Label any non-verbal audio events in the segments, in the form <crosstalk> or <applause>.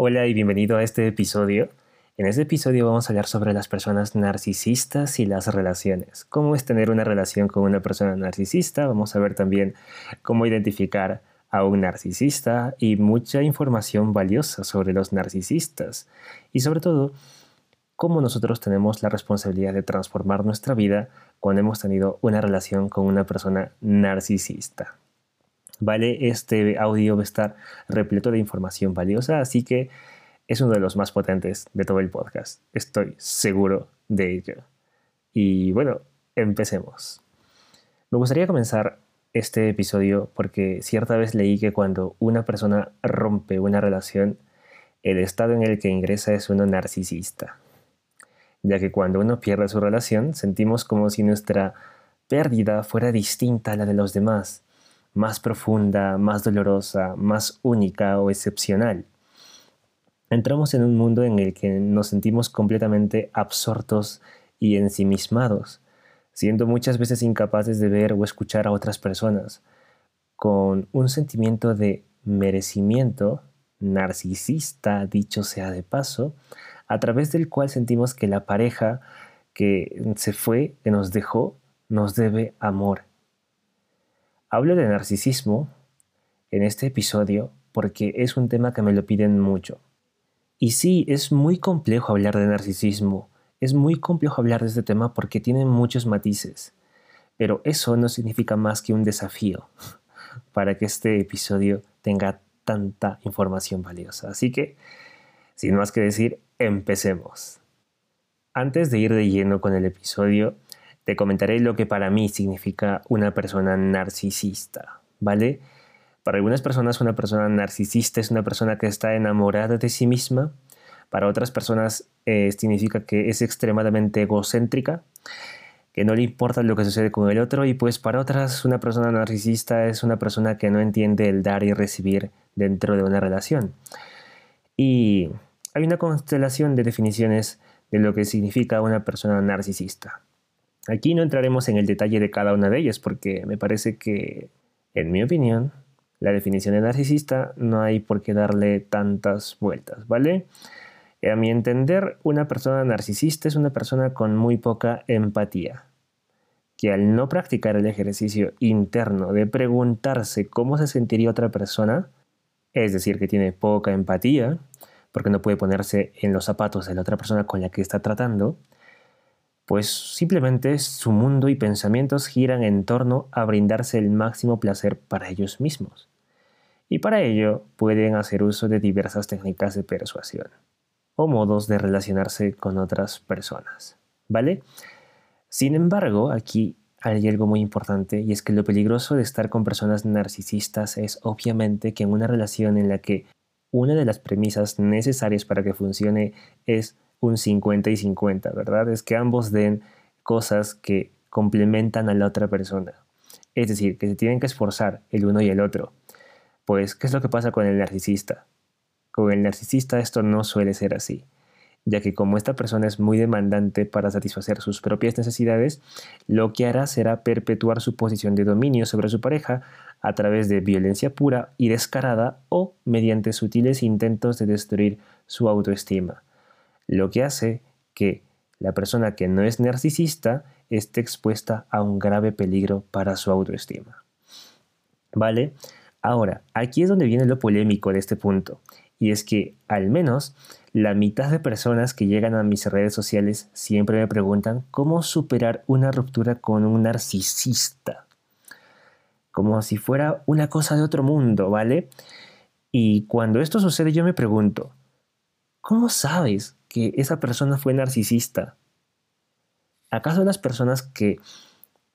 Hola y bienvenido a este episodio. En este episodio vamos a hablar sobre las personas narcisistas y las relaciones. Cómo es tener una relación con una persona narcisista. Vamos a ver también cómo identificar a un narcisista y mucha información valiosa sobre los narcisistas. Y sobre todo, cómo nosotros tenemos la responsabilidad de transformar nuestra vida cuando hemos tenido una relación con una persona narcisista. ¿Vale? Este audio va a estar repleto de información valiosa, así que es uno de los más potentes de todo el podcast. Estoy seguro de ello. Y bueno, empecemos. Me gustaría comenzar este episodio porque cierta vez leí que cuando una persona rompe una relación, el estado en el que ingresa es uno narcisista, ya que cuando uno pierde su relación sentimos como si nuestra pérdida fuera distinta a la de los demás más profunda, más dolorosa, más única o excepcional. Entramos en un mundo en el que nos sentimos completamente absortos y ensimismados, siendo muchas veces incapaces de ver o escuchar a otras personas, con un sentimiento de merecimiento narcisista, dicho sea de paso, a través del cual sentimos que la pareja que se fue, que nos dejó, nos debe amor Hablo de narcisismo en este episodio porque es un tema que me lo piden mucho. Y sí, es muy complejo hablar de narcisismo, es muy complejo hablar de este tema porque tiene muchos matices, pero eso no significa más que un desafío <laughs> para que este episodio tenga tanta información valiosa. Así que, sin más que decir, empecemos. Antes de ir de lleno con el episodio, te comentaré lo que para mí significa una persona narcisista, ¿vale? Para algunas personas una persona narcisista es una persona que está enamorada de sí misma, para otras personas eh, significa que es extremadamente egocéntrica, que no le importa lo que sucede con el otro y pues para otras una persona narcisista es una persona que no entiende el dar y recibir dentro de una relación. Y hay una constelación de definiciones de lo que significa una persona narcisista. Aquí no entraremos en el detalle de cada una de ellas porque me parece que, en mi opinión, la definición de narcisista no hay por qué darle tantas vueltas, ¿vale? A mi entender, una persona narcisista es una persona con muy poca empatía, que al no practicar el ejercicio interno de preguntarse cómo se sentiría otra persona, es decir, que tiene poca empatía, porque no puede ponerse en los zapatos de la otra persona con la que está tratando, pues simplemente su mundo y pensamientos giran en torno a brindarse el máximo placer para ellos mismos. Y para ello pueden hacer uso de diversas técnicas de persuasión o modos de relacionarse con otras personas. ¿Vale? Sin embargo, aquí hay algo muy importante y es que lo peligroso de estar con personas narcisistas es obviamente que en una relación en la que una de las premisas necesarias para que funcione es un 50 y 50, ¿verdad? Es que ambos den cosas que complementan a la otra persona. Es decir, que se tienen que esforzar el uno y el otro. Pues, ¿qué es lo que pasa con el narcisista? Con el narcisista esto no suele ser así, ya que como esta persona es muy demandante para satisfacer sus propias necesidades, lo que hará será perpetuar su posición de dominio sobre su pareja a través de violencia pura y descarada o mediante sutiles intentos de destruir su autoestima lo que hace que la persona que no es narcisista esté expuesta a un grave peligro para su autoestima. ¿Vale? Ahora, aquí es donde viene lo polémico de este punto, y es que al menos la mitad de personas que llegan a mis redes sociales siempre me preguntan cómo superar una ruptura con un narcisista. Como si fuera una cosa de otro mundo, ¿vale? Y cuando esto sucede yo me pregunto, ¿cómo sabes que esa persona fue narcisista? ¿Acaso las personas que,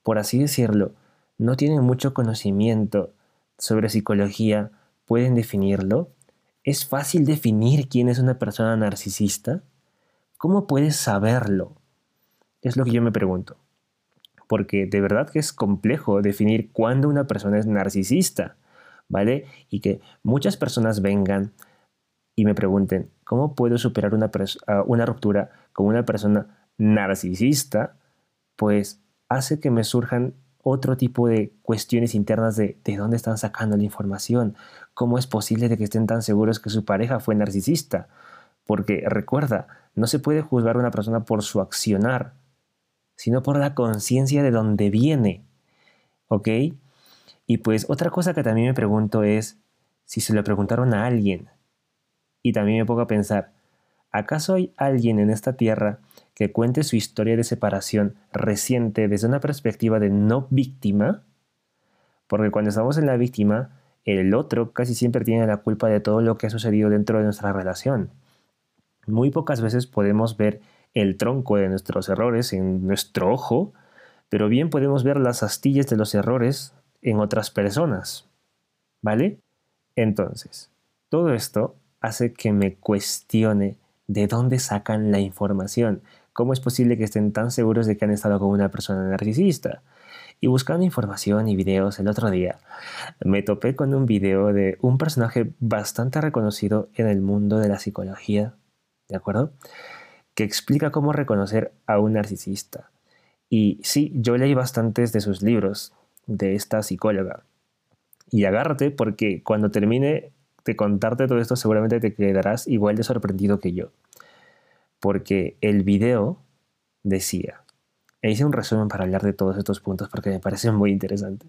por así decirlo, no tienen mucho conocimiento sobre psicología pueden definirlo? ¿Es fácil definir quién es una persona narcisista? ¿Cómo puedes saberlo? Es lo que yo me pregunto. Porque de verdad que es complejo definir cuándo una persona es narcisista, ¿vale? Y que muchas personas vengan y me pregunten, ¿cómo puedo superar una, una ruptura con una persona narcisista? Pues hace que me surjan otro tipo de cuestiones internas de de dónde están sacando la información, cómo es posible de que estén tan seguros que su pareja fue narcisista. Porque recuerda, no se puede juzgar a una persona por su accionar, sino por la conciencia de dónde viene. ¿Ok? Y pues otra cosa que también me pregunto es si se lo preguntaron a alguien. Y también me pongo a pensar, ¿acaso hay alguien en esta tierra que cuente su historia de separación reciente desde una perspectiva de no víctima? Porque cuando estamos en la víctima, el otro casi siempre tiene la culpa de todo lo que ha sucedido dentro de nuestra relación. Muy pocas veces podemos ver el tronco de nuestros errores en nuestro ojo, pero bien podemos ver las astillas de los errores en otras personas. ¿Vale? Entonces, todo esto hace que me cuestione de dónde sacan la información. ¿Cómo es posible que estén tan seguros de que han estado con una persona narcisista? Y buscando información y videos el otro día, me topé con un video de un personaje bastante reconocido en el mundo de la psicología, ¿de acuerdo? Que explica cómo reconocer a un narcisista. Y sí, yo leí bastantes de sus libros de esta psicóloga. Y agárrate porque cuando termine de contarte todo esto seguramente te quedarás igual de sorprendido que yo. Porque el video decía, e hice un resumen para hablar de todos estos puntos porque me parece muy interesante.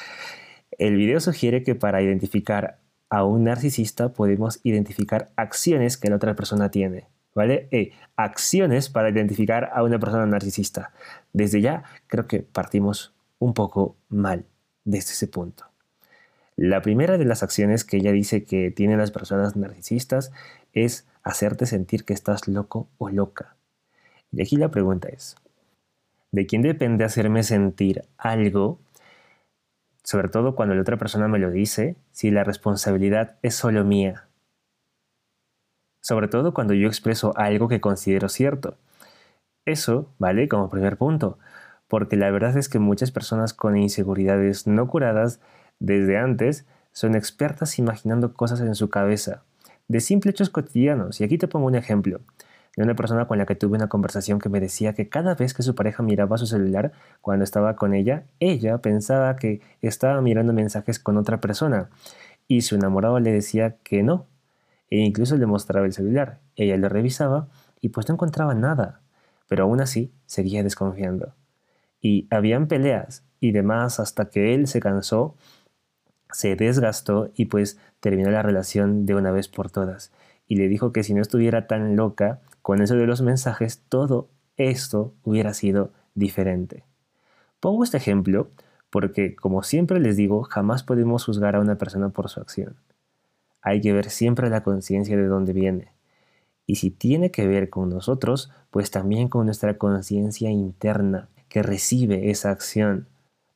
<laughs> el video sugiere que para identificar a un narcisista podemos identificar acciones que la otra persona tiene. ¿Vale? Eh, acciones para identificar a una persona narcisista. Desde ya creo que partimos un poco mal desde ese punto. La primera de las acciones que ella dice que tienen las personas narcisistas es hacerte sentir que estás loco o loca. Y aquí la pregunta es, ¿de quién depende hacerme sentir algo? Sobre todo cuando la otra persona me lo dice, si la responsabilidad es solo mía. Sobre todo cuando yo expreso algo que considero cierto. Eso, ¿vale? Como primer punto porque la verdad es que muchas personas con inseguridades no curadas desde antes son expertas imaginando cosas en su cabeza, de simples hechos cotidianos. Y aquí te pongo un ejemplo de una persona con la que tuve una conversación que me decía que cada vez que su pareja miraba su celular cuando estaba con ella, ella pensaba que estaba mirando mensajes con otra persona y su enamorado le decía que no, e incluso le mostraba el celular. Ella lo revisaba y pues no encontraba nada, pero aún así seguía desconfiando y habían peleas y demás hasta que él se cansó, se desgastó y pues terminó la relación de una vez por todas. Y le dijo que si no estuviera tan loca con eso de los mensajes, todo esto hubiera sido diferente. Pongo este ejemplo porque, como siempre les digo, jamás podemos juzgar a una persona por su acción. Hay que ver siempre la conciencia de dónde viene. Y si tiene que ver con nosotros, pues también con nuestra conciencia interna, que recibe esa acción.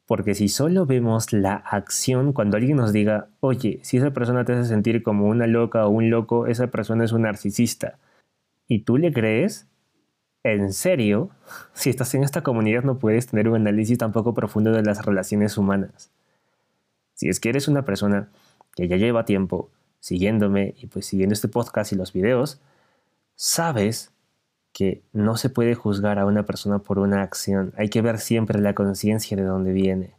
Porque si solo vemos la acción, cuando alguien nos diga, oye, si esa persona te hace sentir como una loca o un loco, esa persona es un narcisista, y tú le crees, en serio, <laughs> si estás en esta comunidad no puedes tener un análisis tampoco profundo de las relaciones humanas. Si es que eres una persona que ya lleva tiempo siguiéndome y pues siguiendo este podcast y los videos, sabes que no se puede juzgar a una persona por una acción, hay que ver siempre la conciencia de dónde viene.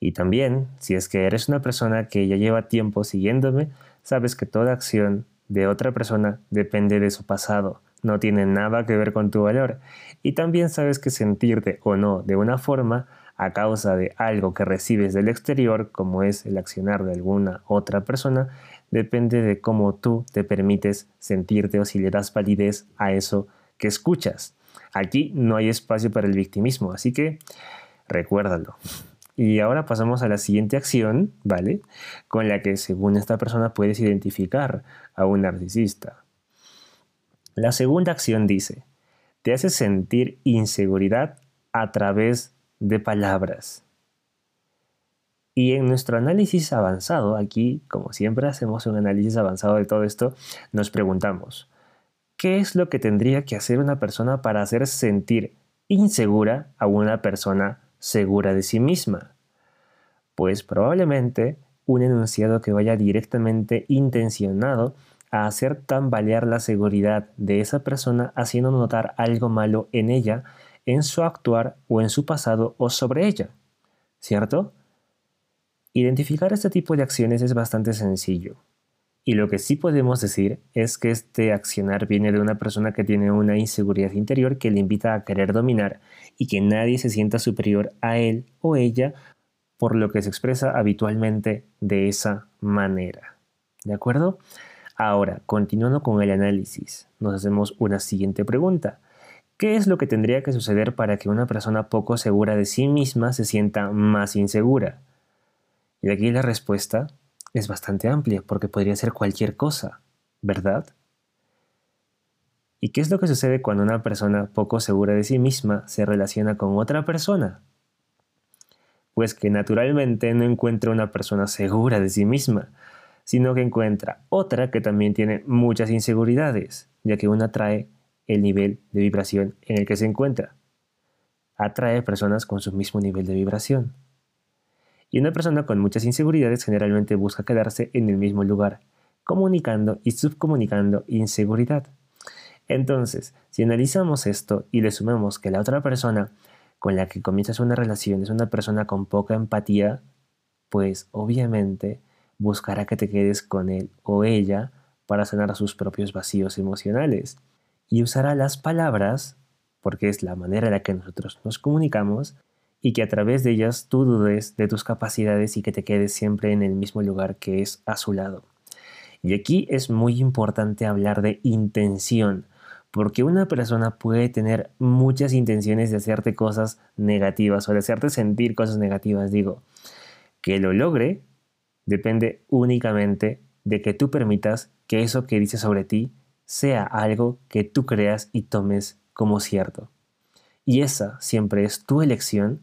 Y también, si es que eres una persona que ya lleva tiempo siguiéndome, sabes que toda acción de otra persona depende de su pasado, no tiene nada que ver con tu valor. Y también sabes que sentirte o no de una forma a causa de algo que recibes del exterior, como es el accionar de alguna otra persona, depende de cómo tú te permites sentirte o si le das validez a eso que escuchas. Aquí no hay espacio para el victimismo, así que recuérdalo. Y ahora pasamos a la siguiente acción, ¿vale? Con la que según esta persona puedes identificar a un narcisista. La segunda acción dice, te hace sentir inseguridad a través de palabras. Y en nuestro análisis avanzado, aquí, como siempre hacemos un análisis avanzado de todo esto, nos preguntamos, ¿Qué es lo que tendría que hacer una persona para hacer sentir insegura a una persona segura de sí misma? Pues probablemente un enunciado que vaya directamente intencionado a hacer tambalear la seguridad de esa persona haciendo notar algo malo en ella, en su actuar o en su pasado o sobre ella. ¿cierto? Identificar este tipo de acciones es bastante sencillo. Y lo que sí podemos decir es que este accionar viene de una persona que tiene una inseguridad interior que le invita a querer dominar y que nadie se sienta superior a él o ella, por lo que se expresa habitualmente de esa manera. ¿De acuerdo? Ahora, continuando con el análisis, nos hacemos una siguiente pregunta. ¿Qué es lo que tendría que suceder para que una persona poco segura de sí misma se sienta más insegura? Y aquí la respuesta es bastante amplia porque podría ser cualquier cosa, ¿verdad? ¿Y qué es lo que sucede cuando una persona poco segura de sí misma se relaciona con otra persona? Pues que naturalmente no encuentra una persona segura de sí misma, sino que encuentra otra que también tiene muchas inseguridades, ya que una atrae el nivel de vibración en el que se encuentra. Atrae personas con su mismo nivel de vibración. Y una persona con muchas inseguridades generalmente busca quedarse en el mismo lugar, comunicando y subcomunicando inseguridad. Entonces, si analizamos esto y le sumamos que la otra persona con la que comienzas una relación es una persona con poca empatía, pues obviamente buscará que te quedes con él o ella para sanar sus propios vacíos emocionales. Y usará las palabras, porque es la manera en la que nosotros nos comunicamos, y que a través de ellas tú dudes de tus capacidades y que te quedes siempre en el mismo lugar que es a su lado. Y aquí es muy importante hablar de intención, porque una persona puede tener muchas intenciones de hacerte cosas negativas o de hacerte sentir cosas negativas, digo. Que lo logre depende únicamente de que tú permitas que eso que dice sobre ti sea algo que tú creas y tomes como cierto. Y esa siempre es tu elección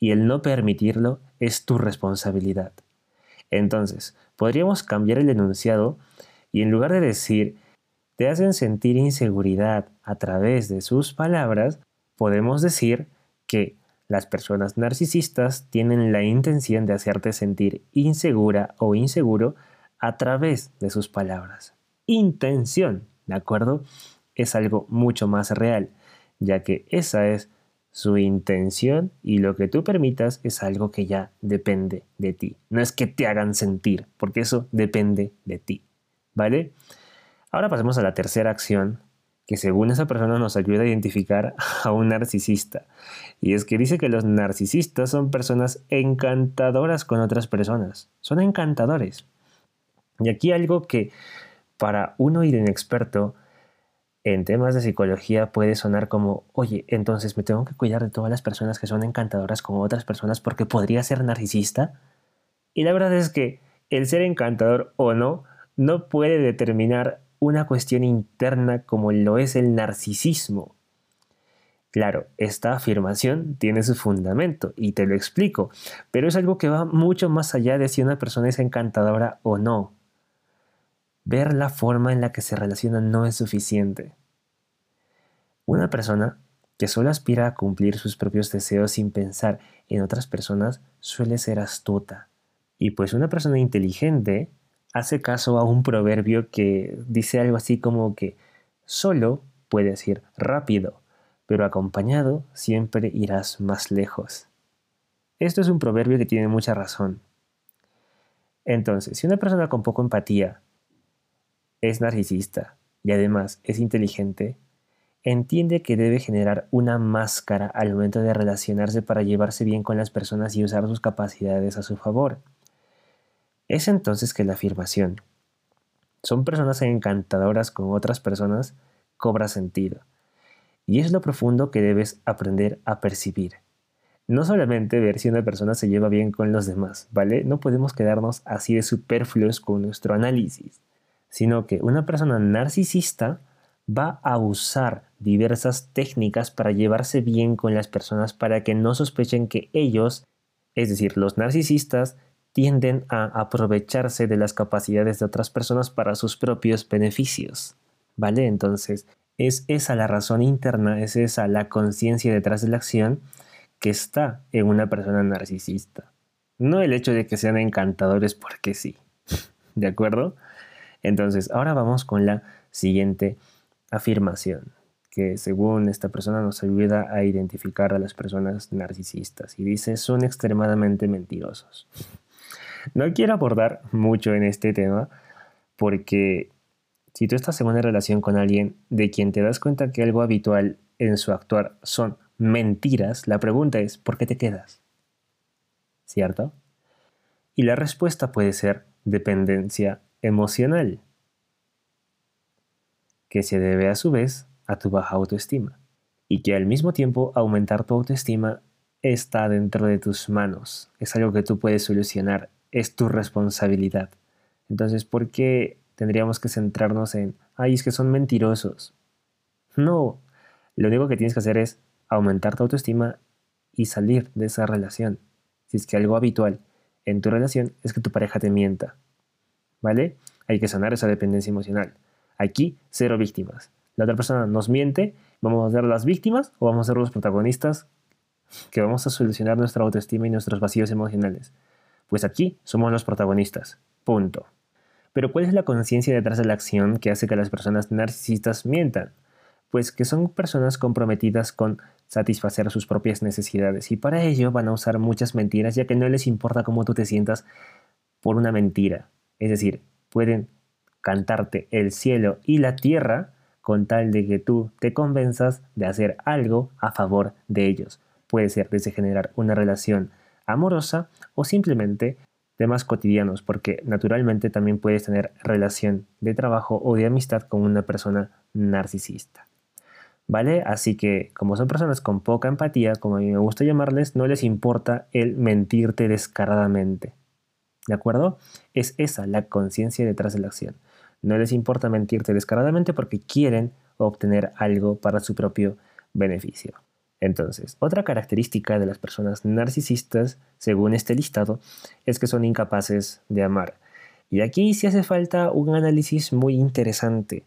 y el no permitirlo es tu responsabilidad. Entonces, podríamos cambiar el enunciado y en lugar de decir te hacen sentir inseguridad a través de sus palabras, podemos decir que las personas narcisistas tienen la intención de hacerte sentir insegura o inseguro a través de sus palabras. Intención, ¿de acuerdo? Es algo mucho más real, ya que esa es su intención y lo que tú permitas es algo que ya depende de ti. No es que te hagan sentir, porque eso depende de ti. ¿Vale? Ahora pasemos a la tercera acción, que según esa persona nos ayuda a identificar a un narcisista. Y es que dice que los narcisistas son personas encantadoras con otras personas. Son encantadores. Y aquí algo que para uno inexperto en temas de psicología puede sonar como, oye, entonces me tengo que cuidar de todas las personas que son encantadoras con otras personas porque podría ser narcisista. Y la verdad es que el ser encantador o no no puede determinar una cuestión interna como lo es el narcisismo. Claro, esta afirmación tiene su fundamento y te lo explico, pero es algo que va mucho más allá de si una persona es encantadora o no. Ver la forma en la que se relacionan no es suficiente. Una persona que solo aspira a cumplir sus propios deseos sin pensar en otras personas suele ser astuta. Y pues una persona inteligente hace caso a un proverbio que dice algo así como que solo puedes ir rápido, pero acompañado siempre irás más lejos. Esto es un proverbio que tiene mucha razón. Entonces, si una persona con poco empatía es narcisista y además es inteligente, entiende que debe generar una máscara al momento de relacionarse para llevarse bien con las personas y usar sus capacidades a su favor. Es entonces que la afirmación, son personas encantadoras con otras personas, cobra sentido. Y es lo profundo que debes aprender a percibir. No solamente ver si una persona se lleva bien con los demás, ¿vale? No podemos quedarnos así de superfluos con nuestro análisis sino que una persona narcisista va a usar diversas técnicas para llevarse bien con las personas para que no sospechen que ellos, es decir, los narcisistas, tienden a aprovecharse de las capacidades de otras personas para sus propios beneficios. ¿Vale? Entonces, es esa la razón interna, es esa la conciencia detrás de la acción que está en una persona narcisista. No el hecho de que sean encantadores porque sí. <laughs> ¿De acuerdo? Entonces, ahora vamos con la siguiente afirmación. que según esta persona nos ayuda a identificar a las personas narcisistas y dice son extremadamente mentirosos. No quiero abordar mucho en este tema porque si tú estás en una relación con alguien de quien te das cuenta que algo habitual en su actuar son mentiras, la pregunta es ¿por qué te quedas? ¿Cierto? Y la respuesta puede ser dependencia emocional, que se debe a su vez a tu baja autoestima, y que al mismo tiempo aumentar tu autoestima está dentro de tus manos, es algo que tú puedes solucionar, es tu responsabilidad. Entonces, ¿por qué tendríamos que centrarnos en, ay, es que son mentirosos? No, lo único que tienes que hacer es aumentar tu autoestima y salir de esa relación. Si es que algo habitual en tu relación es que tu pareja te mienta. ¿Vale? Hay que sanar esa dependencia emocional. Aquí, cero víctimas. La otra persona nos miente, vamos a ser las víctimas o vamos a ser los protagonistas que vamos a solucionar nuestra autoestima y nuestros vacíos emocionales. Pues aquí somos los protagonistas. Punto. Pero ¿cuál es la conciencia detrás de la acción que hace que las personas narcisistas mientan? Pues que son personas comprometidas con satisfacer sus propias necesidades y para ello van a usar muchas mentiras ya que no les importa cómo tú te sientas por una mentira. Es decir, pueden cantarte el cielo y la tierra con tal de que tú te convenzas de hacer algo a favor de ellos. Puede ser desde generar una relación amorosa o simplemente temas cotidianos, porque naturalmente también puedes tener relación de trabajo o de amistad con una persona narcisista. ¿Vale? Así que como son personas con poca empatía, como a mí me gusta llamarles, no les importa el mentirte descaradamente. ¿De acuerdo? Es esa la conciencia detrás de la acción. No les importa mentirte descaradamente porque quieren obtener algo para su propio beneficio. Entonces, otra característica de las personas narcisistas, según este listado, es que son incapaces de amar. Y aquí sí hace falta un análisis muy interesante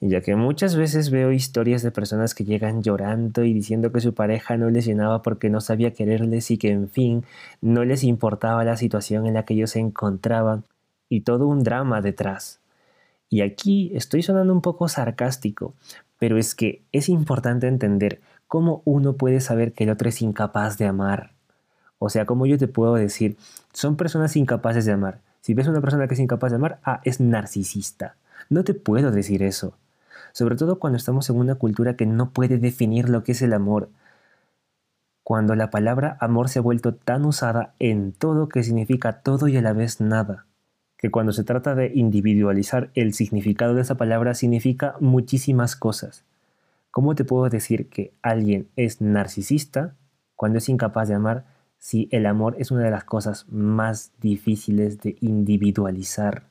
ya que muchas veces veo historias de personas que llegan llorando y diciendo que su pareja no les llenaba porque no sabía quererles y que en fin no les importaba la situación en la que ellos se encontraban y todo un drama detrás. Y aquí estoy sonando un poco sarcástico, pero es que es importante entender cómo uno puede saber que el otro es incapaz de amar. O sea, como yo te puedo decir, son personas incapaces de amar. Si ves a una persona que es incapaz de amar, ah, es narcisista. No te puedo decir eso sobre todo cuando estamos en una cultura que no puede definir lo que es el amor. Cuando la palabra amor se ha vuelto tan usada en todo que significa todo y a la vez nada, que cuando se trata de individualizar el significado de esa palabra significa muchísimas cosas. ¿Cómo te puedo decir que alguien es narcisista cuando es incapaz de amar si el amor es una de las cosas más difíciles de individualizar?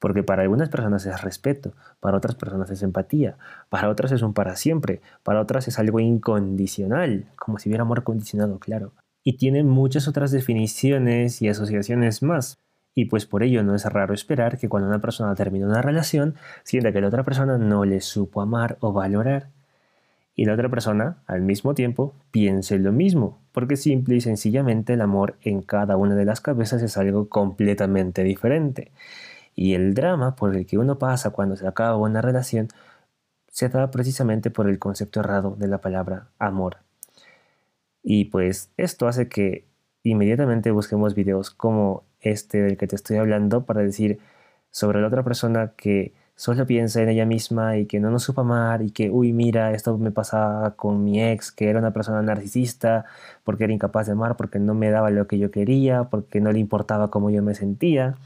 Porque para algunas personas es respeto, para otras personas es empatía, para otras es un para siempre, para otras es algo incondicional, como si hubiera amor condicionado, claro. Y tiene muchas otras definiciones y asociaciones más. Y pues por ello no es raro esperar que cuando una persona termina una relación, sienta que la otra persona no le supo amar o valorar. Y la otra persona, al mismo tiempo, piense lo mismo, porque simple y sencillamente el amor en cada una de las cabezas es algo completamente diferente. Y el drama por el que uno pasa cuando se acaba una relación se da precisamente por el concepto errado de la palabra amor. Y pues esto hace que inmediatamente busquemos videos como este del que te estoy hablando para decir sobre la otra persona que solo piensa en ella misma y que no nos supo amar y que, uy, mira, esto me pasaba con mi ex, que era una persona narcisista, porque era incapaz de amar, porque no me daba lo que yo quería, porque no le importaba cómo yo me sentía.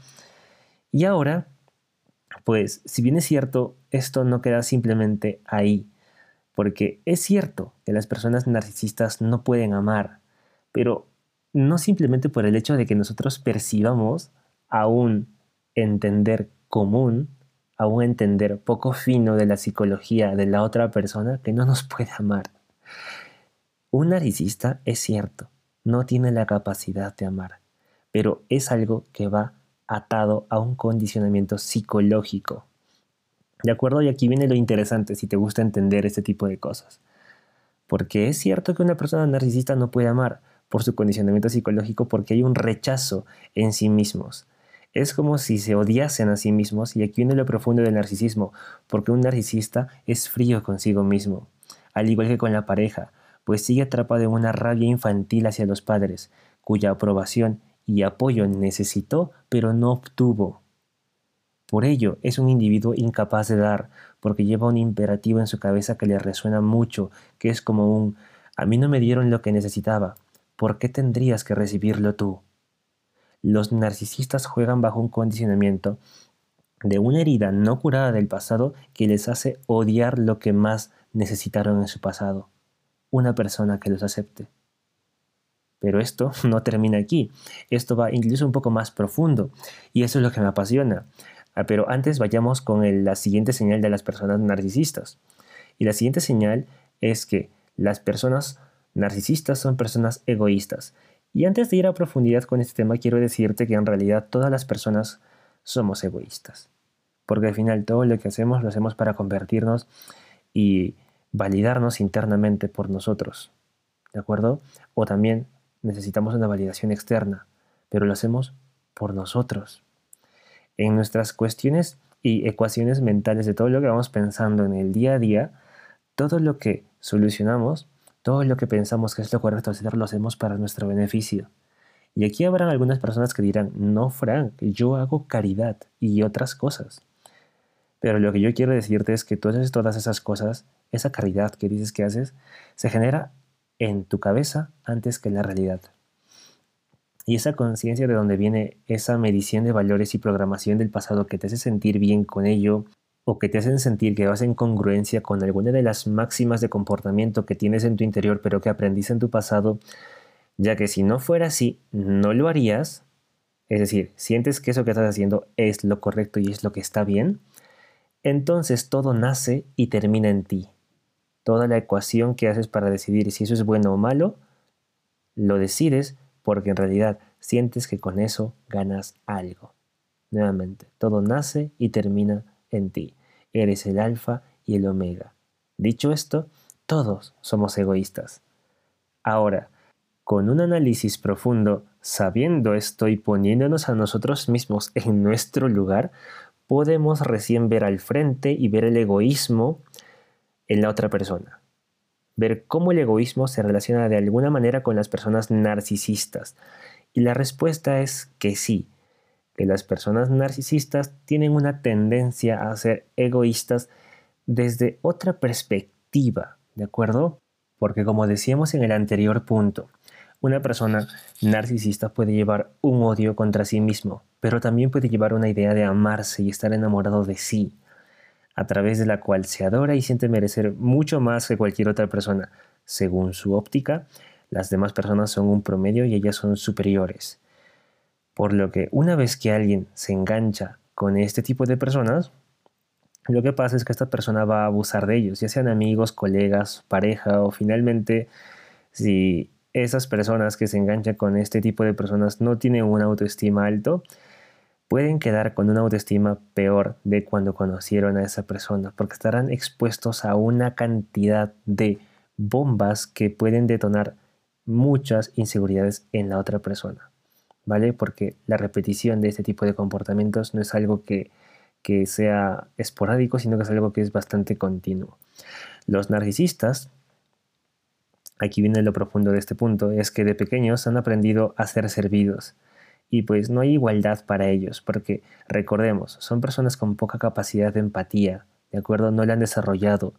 Y ahora, pues si bien es cierto, esto no queda simplemente ahí, porque es cierto que las personas narcisistas no pueden amar, pero no simplemente por el hecho de que nosotros percibamos a un entender común, a un entender poco fino de la psicología de la otra persona que no nos puede amar. Un narcisista es cierto, no tiene la capacidad de amar, pero es algo que va atado a un condicionamiento psicológico. ¿De acuerdo? Y aquí viene lo interesante si te gusta entender este tipo de cosas. Porque es cierto que una persona narcisista no puede amar por su condicionamiento psicológico porque hay un rechazo en sí mismos. Es como si se odiasen a sí mismos y aquí viene lo profundo del narcisismo, porque un narcisista es frío consigo mismo, al igual que con la pareja, pues sigue atrapado en una rabia infantil hacia los padres, cuya aprobación y apoyo necesitó pero no obtuvo. Por ello, es un individuo incapaz de dar, porque lleva un imperativo en su cabeza que le resuena mucho, que es como un a mí no me dieron lo que necesitaba, ¿por qué tendrías que recibirlo tú? Los narcisistas juegan bajo un condicionamiento de una herida no curada del pasado que les hace odiar lo que más necesitaron en su pasado, una persona que los acepte. Pero esto <laughs> no termina aquí, esto va incluso un poco más profundo, y eso es lo que me apasiona. Ah, pero antes vayamos con la siguiente señal de las personas narcisistas. Y la siguiente señal es que las personas narcisistas son personas egoístas. Y antes de ir a profundidad con este tema, quiero decirte que en realidad todas las personas somos egoístas. Porque al final todo lo que hacemos lo hacemos para convertirnos y validarnos internamente por nosotros. ¿De acuerdo? O también necesitamos una validación externa, pero lo hacemos por nosotros. En nuestras cuestiones y ecuaciones mentales de todo lo que vamos pensando en el día a día, todo lo que solucionamos, todo lo que pensamos que es lo correcto hacer, lo hacemos para nuestro beneficio. Y aquí habrán algunas personas que dirán, no, Frank, yo hago caridad y otras cosas. Pero lo que yo quiero decirte es que todas, todas esas cosas, esa caridad que dices que haces, se genera en tu cabeza antes que en la realidad. Y esa conciencia de donde viene esa medición de valores y programación del pasado que te hace sentir bien con ello, o que te hacen sentir que vas en congruencia con alguna de las máximas de comportamiento que tienes en tu interior pero que aprendiste en tu pasado, ya que si no fuera así, no lo harías, es decir, sientes que eso que estás haciendo es lo correcto y es lo que está bien, entonces todo nace y termina en ti. Toda la ecuación que haces para decidir si eso es bueno o malo, lo decides porque en realidad sientes que con eso ganas algo. Nuevamente, todo nace y termina en ti. Eres el alfa y el omega. Dicho esto, todos somos egoístas. Ahora, con un análisis profundo, sabiendo esto y poniéndonos a nosotros mismos en nuestro lugar, podemos recién ver al frente y ver el egoísmo en la otra persona. Ver cómo el egoísmo se relaciona de alguna manera con las personas narcisistas. Y la respuesta es que sí, que las personas narcisistas tienen una tendencia a ser egoístas desde otra perspectiva, ¿de acuerdo? Porque como decíamos en el anterior punto, una persona narcisista puede llevar un odio contra sí mismo, pero también puede llevar una idea de amarse y estar enamorado de sí, a través de la cual se adora y siente merecer mucho más que cualquier otra persona. Según su óptica, las demás personas son un promedio y ellas son superiores. Por lo que una vez que alguien se engancha con este tipo de personas, lo que pasa es que esta persona va a abusar de ellos, ya sean amigos, colegas, pareja o finalmente si esas personas que se enganchan con este tipo de personas no tienen una autoestima alto, pueden quedar con una autoestima peor de cuando conocieron a esa persona, porque estarán expuestos a una cantidad de bombas que pueden detonar muchas inseguridades en la otra persona. ¿vale? Porque la repetición de este tipo de comportamientos no es algo que, que sea esporádico, sino que es algo que es bastante continuo. Los narcisistas, aquí viene lo profundo de este punto, es que de pequeños han aprendido a ser servidos. Y pues no hay igualdad para ellos, porque recordemos, son personas con poca capacidad de empatía, ¿de acuerdo? No la han desarrollado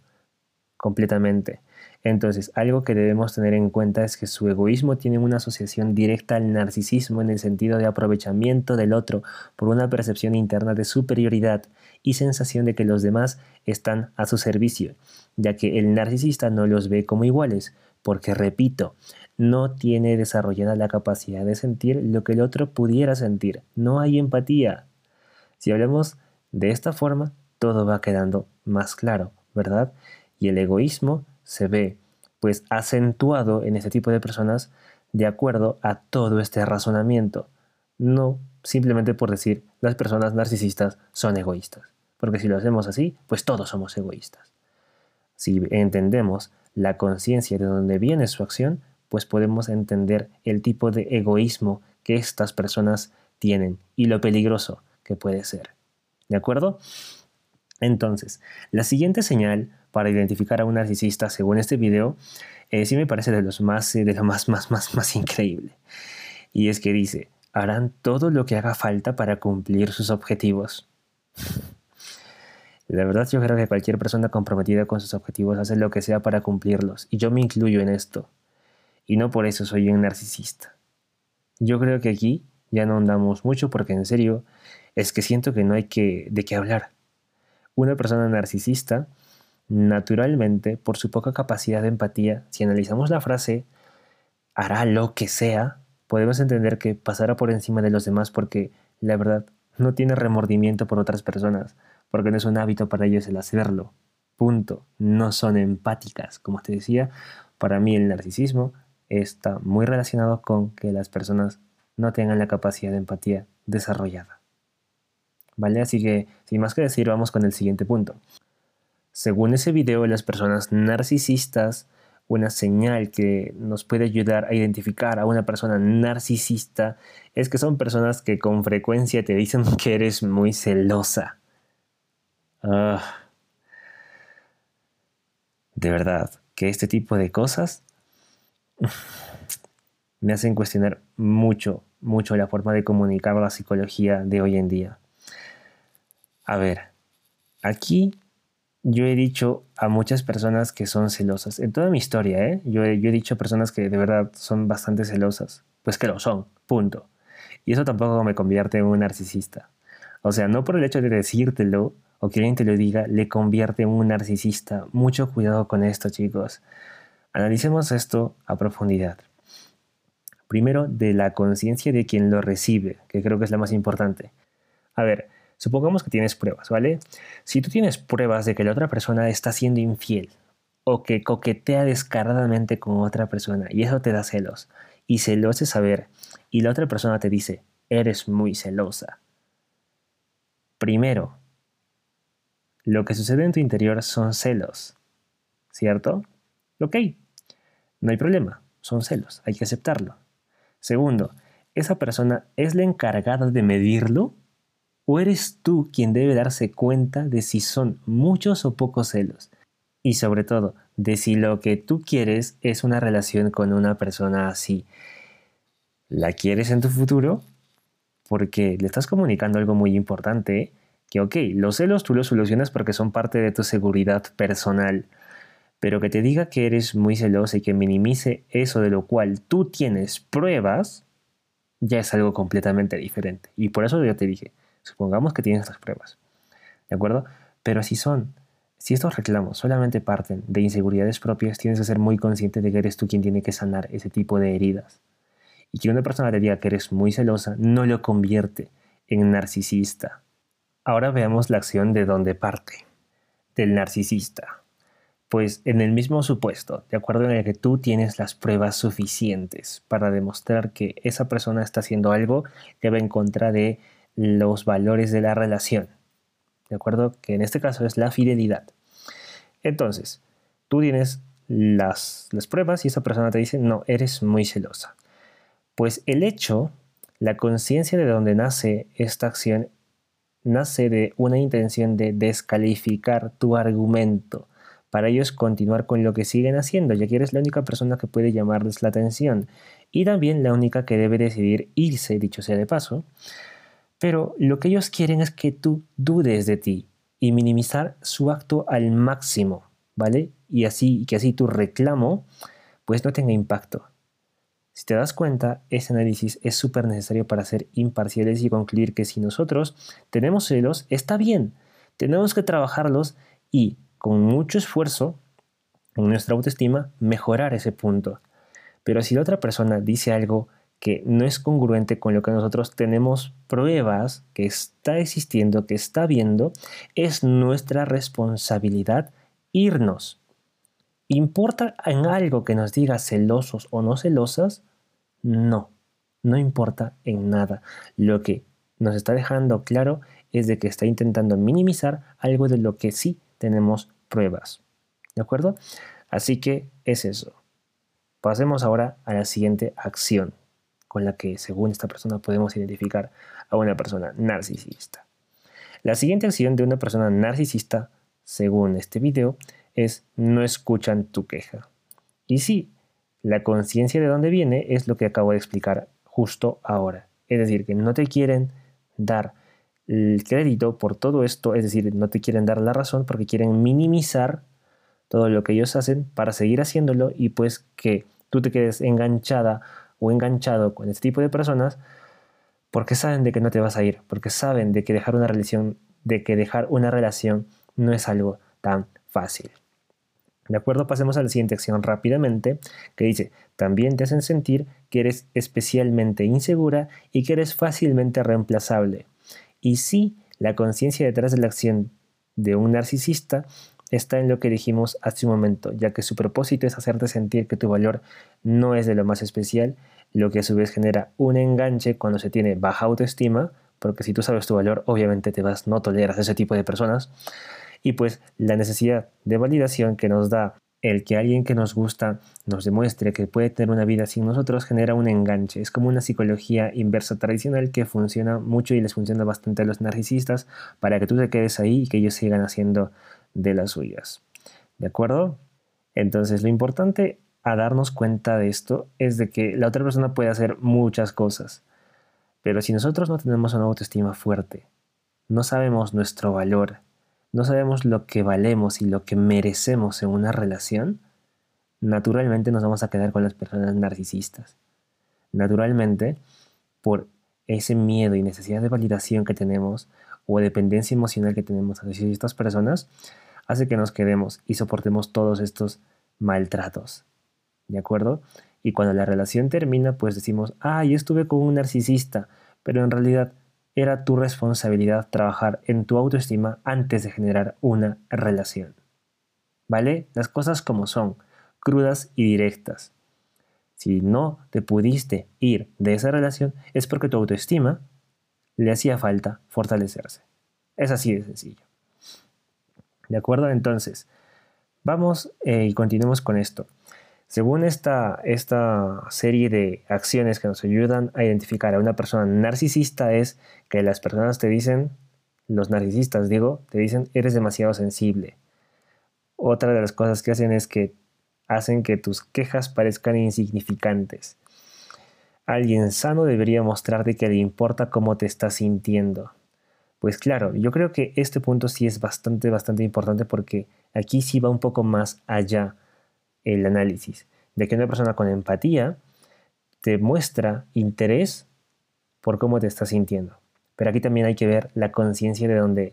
completamente. Entonces, algo que debemos tener en cuenta es que su egoísmo tiene una asociación directa al narcisismo en el sentido de aprovechamiento del otro por una percepción interna de superioridad y sensación de que los demás están a su servicio, ya que el narcisista no los ve como iguales, porque, repito, no tiene desarrollada la capacidad de sentir lo que el otro pudiera sentir, no hay empatía. Si hablamos de esta forma, todo va quedando más claro, ¿verdad? Y el egoísmo se ve pues acentuado en ese tipo de personas de acuerdo a todo este razonamiento, no simplemente por decir las personas narcisistas son egoístas, porque si lo hacemos así, pues todos somos egoístas. Si entendemos la conciencia de dónde viene su acción, pues podemos entender el tipo de egoísmo que estas personas tienen y lo peligroso que puede ser. ¿De acuerdo? Entonces, la siguiente señal para identificar a un narcisista, según este video, eh, sí me parece de los más, eh, de lo más, más, más, más increíble. Y es que dice, harán todo lo que haga falta para cumplir sus objetivos. La verdad yo creo que cualquier persona comprometida con sus objetivos hace lo que sea para cumplirlos, y yo me incluyo en esto. Y no por eso soy un narcisista. Yo creo que aquí ya no andamos mucho porque en serio es que siento que no hay que, de qué hablar. Una persona narcisista, naturalmente, por su poca capacidad de empatía, si analizamos la frase, hará lo que sea, podemos entender que pasará por encima de los demás porque, la verdad, no tiene remordimiento por otras personas, porque no es un hábito para ellos el hacerlo. Punto. No son empáticas. Como te decía, para mí el narcisismo está muy relacionado con que las personas no tengan la capacidad de empatía desarrollada. ¿Vale? Así que, sin más que decir, vamos con el siguiente punto. Según ese video, las personas narcisistas, una señal que nos puede ayudar a identificar a una persona narcisista es que son personas que con frecuencia te dicen <laughs> que eres muy celosa. Ah. de verdad, que este tipo de cosas me hacen cuestionar mucho, mucho la forma de comunicar la psicología de hoy en día. A ver, aquí yo he dicho a muchas personas que son celosas. En toda mi historia, ¿eh? yo, he, yo he dicho a personas que de verdad son bastante celosas. Pues que lo son, punto. Y eso tampoco me convierte en un narcisista. O sea, no por el hecho de decírtelo o que alguien te lo diga, le convierte en un narcisista. Mucho cuidado con esto, chicos. Analicemos esto a profundidad. Primero, de la conciencia de quien lo recibe, que creo que es la más importante. A ver, supongamos que tienes pruebas, ¿vale? Si tú tienes pruebas de que la otra persona está siendo infiel o que coquetea descaradamente con otra persona y eso te da celos y se lo hace saber y la otra persona te dice, eres muy celosa. Primero, lo que sucede en tu interior son celos, ¿cierto? Ok, no hay problema, son celos, hay que aceptarlo. Segundo, ¿esa persona es la encargada de medirlo? ¿O eres tú quien debe darse cuenta de si son muchos o pocos celos? Y sobre todo, de si lo que tú quieres es una relación con una persona así. ¿La quieres en tu futuro? Porque le estás comunicando algo muy importante, que ok, los celos tú los solucionas porque son parte de tu seguridad personal, pero que te diga que eres muy celoso y que minimice eso de lo cual tú tienes pruebas, ya es algo completamente diferente. Y por eso yo te dije, supongamos que tienes las pruebas, ¿de acuerdo? Pero si son, si estos reclamos solamente parten de inseguridades propias, tienes que ser muy consciente de que eres tú quien tiene que sanar ese tipo de heridas. Y que una persona te diga que eres muy celosa no lo convierte en narcisista. Ahora veamos la acción de dónde parte, del narcisista. Pues en el mismo supuesto, de acuerdo en el que tú tienes las pruebas suficientes para demostrar que esa persona está haciendo algo que va en contra de los valores de la relación. De acuerdo que en este caso es la fidelidad. Entonces, tú tienes las, las pruebas y esa persona te dice, no, eres muy celosa. Pues el hecho, la conciencia de donde nace esta acción, nace de una intención de descalificar tu argumento para ellos continuar con lo que siguen haciendo, ya que eres la única persona que puede llamarles la atención y también la única que debe decidir irse, dicho sea de paso. Pero lo que ellos quieren es que tú dudes de ti y minimizar su acto al máximo, ¿vale? Y así que así tu reclamo pues no tenga impacto. Si te das cuenta, ese análisis es súper necesario para ser imparciales y concluir que si nosotros tenemos celos, está bien. Tenemos que trabajarlos y con mucho esfuerzo en nuestra autoestima mejorar ese punto. Pero si la otra persona dice algo que no es congruente con lo que nosotros tenemos pruebas que está existiendo, que está viendo, es nuestra responsabilidad irnos. ¿Importa en algo que nos diga celosos o no celosas? No, no importa en nada. Lo que nos está dejando claro es de que está intentando minimizar algo de lo que sí tenemos pruebas. ¿De acuerdo? Así que es eso. Pasemos ahora a la siguiente acción. con la que según esta persona podemos identificar a una persona narcisista. La siguiente acción de una persona narcisista, según este video, es no escuchan tu queja. Y sí, la conciencia de dónde viene es lo que acabo de explicar justo ahora. Es decir, que no te quieren dar el crédito por todo esto, es decir, no te quieren dar la razón porque quieren minimizar todo lo que ellos hacen para seguir haciéndolo y pues que tú te quedes enganchada o enganchado con este tipo de personas porque saben de que no te vas a ir, porque saben de que dejar una relación, de que dejar una relación no es algo tan fácil. ¿De acuerdo? Pasemos a la siguiente acción rápidamente, que dice, también te hacen sentir que eres especialmente insegura y que eres fácilmente reemplazable. Y sí, la conciencia detrás de la acción de un narcisista está en lo que dijimos hace un momento, ya que su propósito es hacerte sentir que tu valor no es de lo más especial, lo que a su vez genera un enganche cuando se tiene baja autoestima, porque si tú sabes tu valor, obviamente te vas, no toleras a ese tipo de personas, y pues la necesidad de validación que nos da el que alguien que nos gusta nos demuestre que puede tener una vida sin nosotros genera un enganche. Es como una psicología inversa tradicional que funciona mucho y les funciona bastante a los narcisistas para que tú te quedes ahí y que ellos sigan haciendo de las suyas. ¿De acuerdo? Entonces lo importante a darnos cuenta de esto es de que la otra persona puede hacer muchas cosas. Pero si nosotros no tenemos una autoestima fuerte, no sabemos nuestro valor, no sabemos lo que valemos y lo que merecemos en una relación, naturalmente nos vamos a quedar con las personas narcisistas. Naturalmente, por ese miedo y necesidad de validación que tenemos o dependencia emocional que tenemos hacia estas personas, hace que nos quedemos y soportemos todos estos maltratos. ¿De acuerdo? Y cuando la relación termina, pues decimos, ah, yo estuve con un narcisista, pero en realidad era tu responsabilidad trabajar en tu autoestima antes de generar una relación. ¿Vale? Las cosas como son, crudas y directas. Si no te pudiste ir de esa relación es porque tu autoestima le hacía falta fortalecerse. Es así de sencillo. ¿De acuerdo? Entonces, vamos eh, y continuemos con esto. Según esta, esta serie de acciones que nos ayudan a identificar a una persona narcisista es que las personas te dicen, los narcisistas digo, te dicen eres demasiado sensible. Otra de las cosas que hacen es que hacen que tus quejas parezcan insignificantes. Alguien sano debería mostrarte que le importa cómo te estás sintiendo. Pues claro, yo creo que este punto sí es bastante, bastante importante porque aquí sí va un poco más allá el análisis, de que una persona con empatía te muestra interés por cómo te estás sintiendo. Pero aquí también hay que ver la conciencia de dónde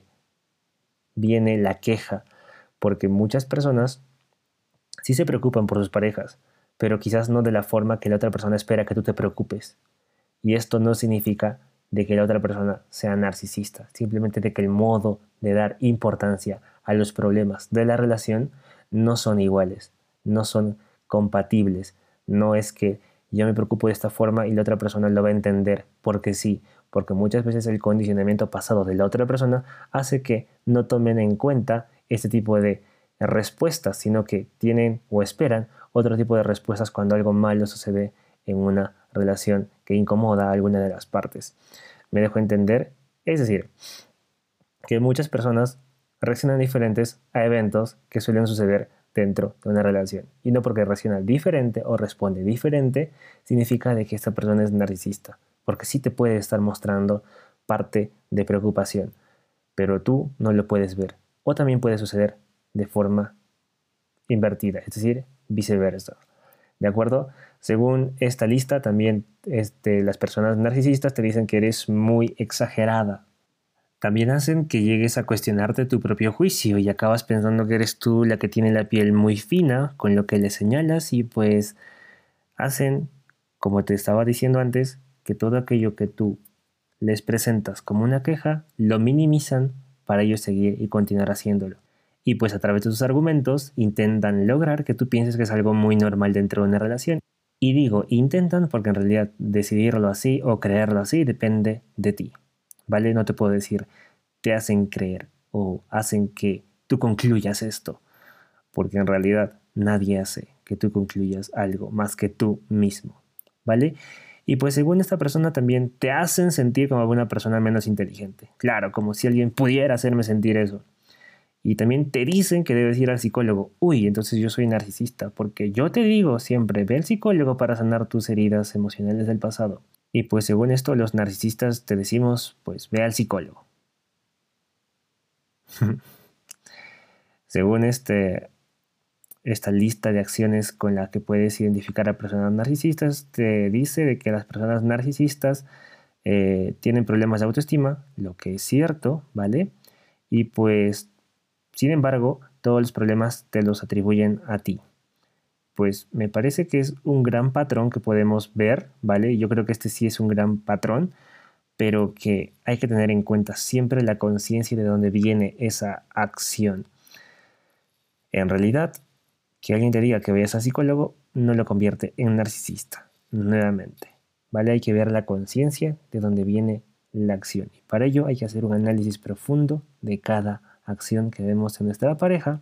viene la queja, porque muchas personas sí se preocupan por sus parejas, pero quizás no de la forma que la otra persona espera que tú te preocupes. Y esto no significa de que la otra persona sea narcisista, simplemente de que el modo de dar importancia a los problemas de la relación no son iguales no son compatibles. No es que yo me preocupo de esta forma y la otra persona lo va a entender porque sí, porque muchas veces el condicionamiento pasado de la otra persona hace que no tomen en cuenta este tipo de respuestas, sino que tienen o esperan otro tipo de respuestas cuando algo malo sucede en una relación que incomoda a alguna de las partes. Me dejo entender, es decir, que muchas personas reaccionan diferentes a eventos que suelen suceder dentro de una relación. Y no porque reacciona diferente o responde diferente, significa de que esta persona es narcisista. Porque sí te puede estar mostrando parte de preocupación, pero tú no lo puedes ver. O también puede suceder de forma invertida, es decir, viceversa. ¿De acuerdo? Según esta lista, también este, las personas narcisistas te dicen que eres muy exagerada también hacen que llegues a cuestionarte tu propio juicio y acabas pensando que eres tú la que tiene la piel muy fina con lo que le señalas y pues hacen, como te estaba diciendo antes, que todo aquello que tú les presentas como una queja lo minimizan para ellos seguir y continuar haciéndolo. Y pues a través de sus argumentos intentan lograr que tú pienses que es algo muy normal dentro de una relación. Y digo intentan porque en realidad decidirlo así o creerlo así depende de ti. ¿Vale? No te puedo decir, te hacen creer o hacen que tú concluyas esto, porque en realidad nadie hace que tú concluyas algo más que tú mismo, ¿vale? Y pues según esta persona también te hacen sentir como una persona menos inteligente. Claro, como si alguien pudiera hacerme sentir eso. Y también te dicen que debes ir al psicólogo. Uy, entonces yo soy narcisista, porque yo te digo siempre, ve al psicólogo para sanar tus heridas emocionales del pasado. Y pues según esto, los narcisistas te decimos, pues ve al psicólogo. <laughs> según este, esta lista de acciones con la que puedes identificar a personas narcisistas, te dice de que las personas narcisistas eh, tienen problemas de autoestima, lo que es cierto, ¿vale? Y pues sin embargo, todos los problemas te los atribuyen a ti. Pues me parece que es un gran patrón que podemos ver, ¿vale? Yo creo que este sí es un gran patrón, pero que hay que tener en cuenta siempre la conciencia de dónde viene esa acción. En realidad, que alguien te diga que vayas a psicólogo no lo convierte en narcisista, nuevamente. ¿Vale? Hay que ver la conciencia de dónde viene la acción. Y para ello hay que hacer un análisis profundo de cada acción que vemos en nuestra pareja,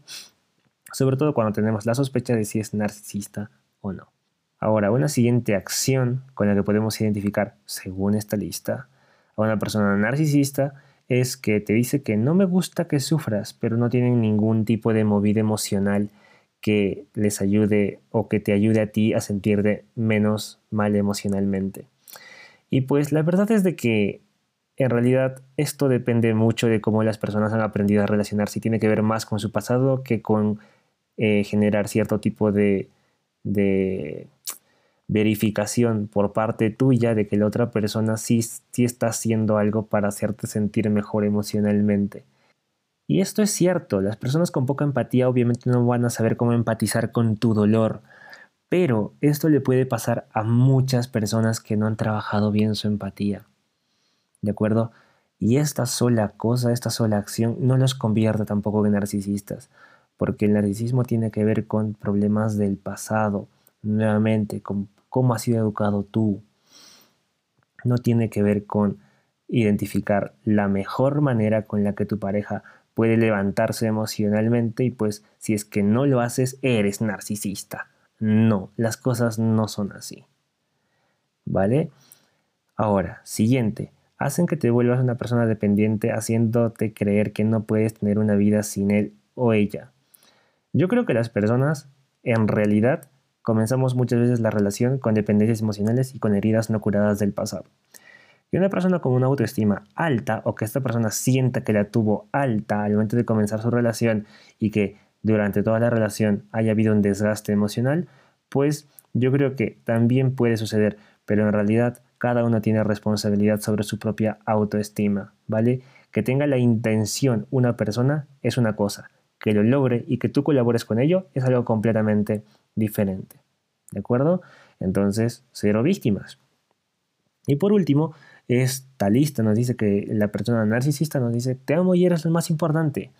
sobre todo cuando tenemos la sospecha de si es narcisista o no. Ahora, una siguiente acción con la que podemos identificar, según esta lista, a una persona narcisista es que te dice que no me gusta que sufras, pero no tienen ningún tipo de movida emocional que les ayude o que te ayude a ti a sentirte menos mal emocionalmente. Y pues la verdad es de que en realidad esto depende mucho de cómo las personas han aprendido a relacionarse y tiene que ver más con su pasado que con eh, generar cierto tipo de, de, verificación por parte tuya de que la otra persona sí, sí está haciendo algo para hacerte sentir mejor emocionalmente. Y esto es cierto, las personas con poca empatía obviamente no van a saber cómo empatizar con tu dolor, pero esto le puede pasar a muchas personas que no han trabajado bien su empatía. ¿de acuerdo? Y esta sola cosa, esta sola acción no los convierte tampoco en narcisistas, porque el narcisismo tiene que ver con problemas del pasado, nuevamente, con cómo has sido educado tú. No tiene que ver con identificar la mejor manera con la que tu pareja puede levantarse emocionalmente y pues si es que no lo haces, eres narcisista. No, las cosas no son así. ¿Vale? Ahora, siguiente hacen que te vuelvas una persona dependiente haciéndote creer que no puedes tener una vida sin él o ella. Yo creo que las personas, en realidad, comenzamos muchas veces la relación con dependencias emocionales y con heridas no curadas del pasado. Y una persona con una autoestima alta o que esta persona sienta que la tuvo alta al momento de comenzar su relación y que durante toda la relación haya habido un desgaste emocional, pues yo creo que también puede suceder, pero en realidad cada uno tiene responsabilidad sobre su propia autoestima, ¿vale? Que tenga la intención una persona es una cosa, que lo logre y que tú colabores con ello es algo completamente diferente, ¿de acuerdo? Entonces, cero víctimas. Y por último, esta lista nos dice que la persona narcisista nos dice, te amo y eres lo más importante,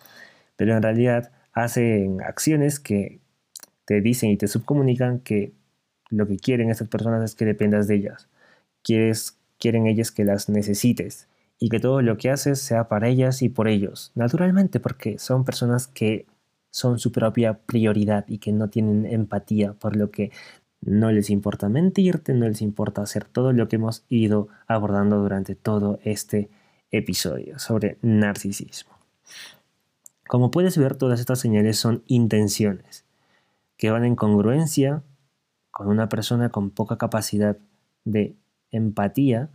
pero en realidad hacen acciones que te dicen y te subcomunican que lo que quieren estas personas es que dependas de ellas quieren ellas que las necesites y que todo lo que haces sea para ellas y por ellos. Naturalmente, porque son personas que son su propia prioridad y que no tienen empatía, por lo que no les importa mentirte, no les importa hacer todo lo que hemos ido abordando durante todo este episodio sobre narcisismo. Como puedes ver, todas estas señales son intenciones que van en congruencia con una persona con poca capacidad de empatía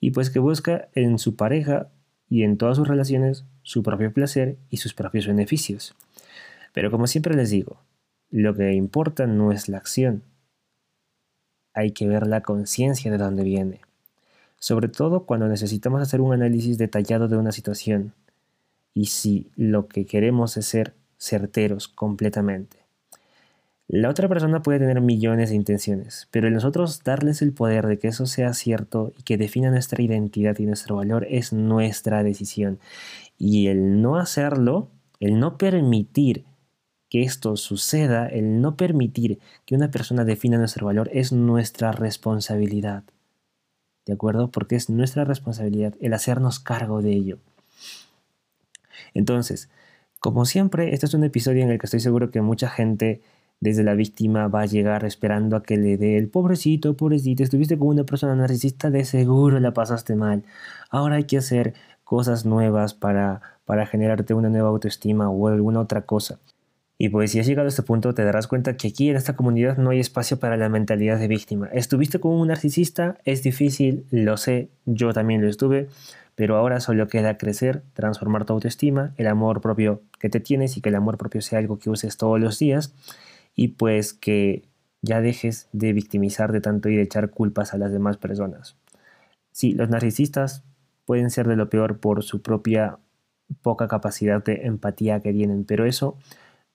y pues que busca en su pareja y en todas sus relaciones su propio placer y sus propios beneficios. Pero como siempre les digo, lo que importa no es la acción, hay que ver la conciencia de dónde viene, sobre todo cuando necesitamos hacer un análisis detallado de una situación y si lo que queremos es ser certeros completamente. La otra persona puede tener millones de intenciones, pero el nosotros darles el poder de que eso sea cierto y que defina nuestra identidad y nuestro valor es nuestra decisión. Y el no hacerlo, el no permitir que esto suceda, el no permitir que una persona defina nuestro valor es nuestra responsabilidad. ¿De acuerdo? Porque es nuestra responsabilidad el hacernos cargo de ello. Entonces, como siempre, este es un episodio en el que estoy seguro que mucha gente desde la víctima va a llegar esperando a que le dé el pobrecito, pobrecito, estuviste con una persona narcisista, de seguro la pasaste mal. Ahora hay que hacer cosas nuevas para, para generarte una nueva autoestima o alguna otra cosa. Y pues si has llegado a este punto te darás cuenta que aquí en esta comunidad no hay espacio para la mentalidad de víctima. Estuviste con un narcisista, es difícil, lo sé, yo también lo estuve, pero ahora solo queda crecer, transformar tu autoestima, el amor propio que te tienes y que el amor propio sea algo que uses todos los días y pues que ya dejes de victimizarte tanto y de echar culpas a las demás personas. Sí, los narcisistas pueden ser de lo peor por su propia poca capacidad de empatía que tienen, pero eso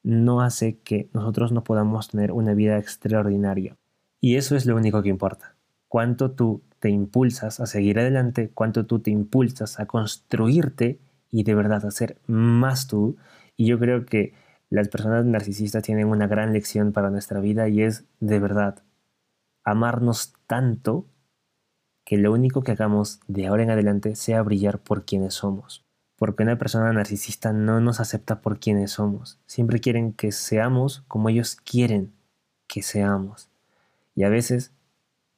no hace que nosotros no podamos tener una vida extraordinaria. Y eso es lo único que importa. Cuánto tú te impulsas a seguir adelante, cuánto tú te impulsas a construirte y de verdad a ser más tú. Y yo creo que las personas narcisistas tienen una gran lección para nuestra vida y es de verdad amarnos tanto que lo único que hagamos de ahora en adelante sea brillar por quienes somos porque una persona narcisista no nos acepta por quienes somos. Siempre quieren que seamos como ellos quieren que seamos. Y a veces,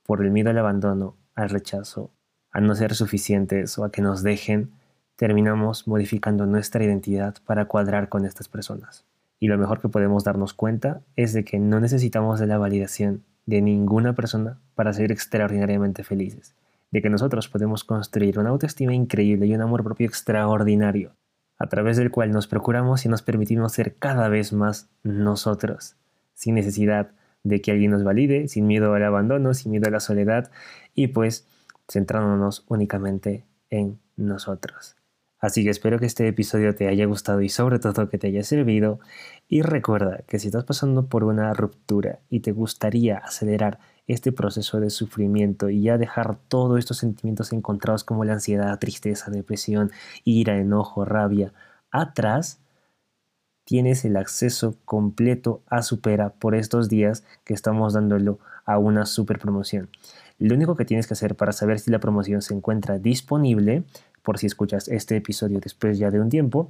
por el miedo al abandono, al rechazo, a no ser suficientes o a que nos dejen, terminamos modificando nuestra identidad para cuadrar con estas personas. Y lo mejor que podemos darnos cuenta es de que no necesitamos de la validación de ninguna persona para ser extraordinariamente felices de que nosotros podemos construir una autoestima increíble y un amor propio extraordinario, a través del cual nos procuramos y nos permitimos ser cada vez más nosotros, sin necesidad de que alguien nos valide, sin miedo al abandono, sin miedo a la soledad y pues centrándonos únicamente en nosotros. Así que espero que este episodio te haya gustado y sobre todo que te haya servido. Y recuerda que si estás pasando por una ruptura y te gustaría acelerar este proceso de sufrimiento y ya dejar todos estos sentimientos encontrados como la ansiedad, tristeza, depresión, ira, enojo, rabia atrás, tienes el acceso completo a Supera por estos días que estamos dándolo a una super promoción. Lo único que tienes que hacer para saber si la promoción se encuentra disponible, por si escuchas este episodio después ya de un tiempo,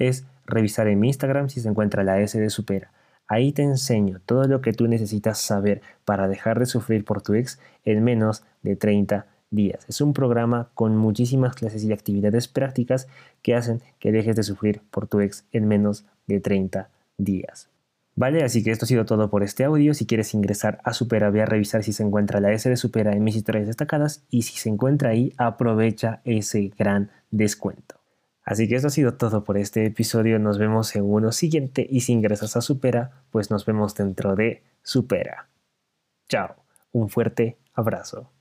es revisar en mi Instagram si se encuentra la S de Supera. Ahí te enseño todo lo que tú necesitas saber para dejar de sufrir por tu ex en menos de 30 días. Es un programa con muchísimas clases y actividades prácticas que hacen que dejes de sufrir por tu ex en menos de 30 días. Vale, así que esto ha sido todo por este audio. Si quieres ingresar a Supera, ve a revisar si se encuentra la S de Supera en mis historias destacadas y si se encuentra ahí, aprovecha ese gran descuento. Así que eso ha sido todo por este episodio. Nos vemos en uno siguiente y si ingresas a Supera, pues nos vemos dentro de Supera. Chao, un fuerte abrazo.